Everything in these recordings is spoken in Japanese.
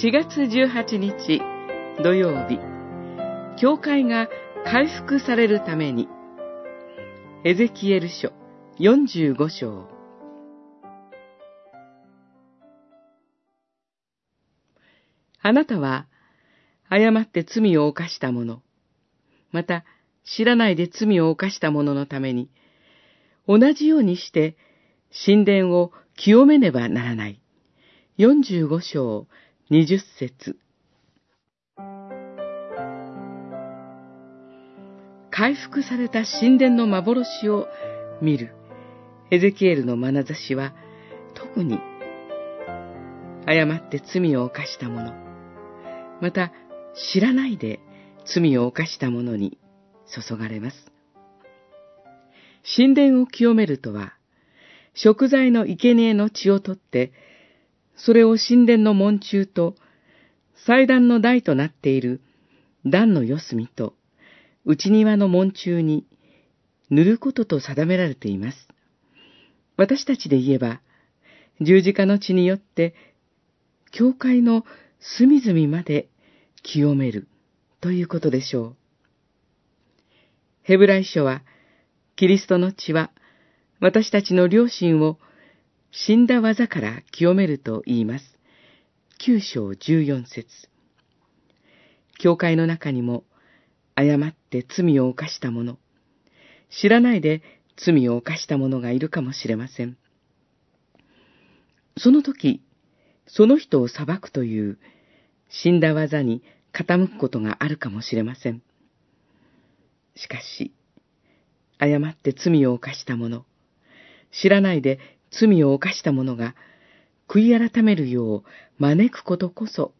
4月18日土曜日、教会が回復されるために、エゼキエル書45章。あなたは、誤って罪を犯した者、また、知らないで罪を犯した者のために、同じようにして神殿を清めねばならない。45章20節。回復された神殿の幻を見る。エゼキエルの眼差しは特に誤って罪を犯した者、また知らないで罪を犯した者に注がれます。神殿を清めるとは、食材の生贄の血を取って、それを神殿の門中と祭壇の台となっている壇の四隅と内庭の門中に塗ることと定められています。私たちで言えば、十字架の血によって、教会の隅々まで清めるということでしょう。ヘブライ書は、キリストの血は、私たちの良心を死んだ技から清めると言います。九章十四節教会の中にも、誤って罪を犯した者、知らないで罪を犯した者がいるかもしれません。その時、その人を裁くという死んだ技に傾くことがあるかもしれません。しかし、誤って罪を犯した者、知らないで罪を犯した者が悔い改めるよう招くことこそ、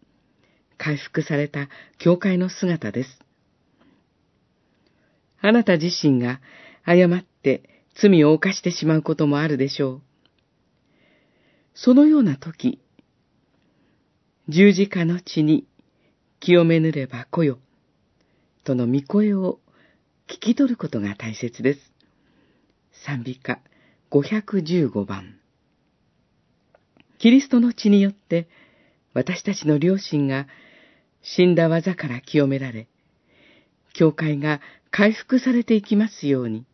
回復された教会の姿です。あなた自身が誤って罪を犯してしまうこともあるでしょう。そのような時、十字架の地に清めぬれば来よ、との御声を聞き取ることが大切です。賛美歌515番。キリストの血によって私たちの両親が死んだ技から清められ、教会が回復されていきますように。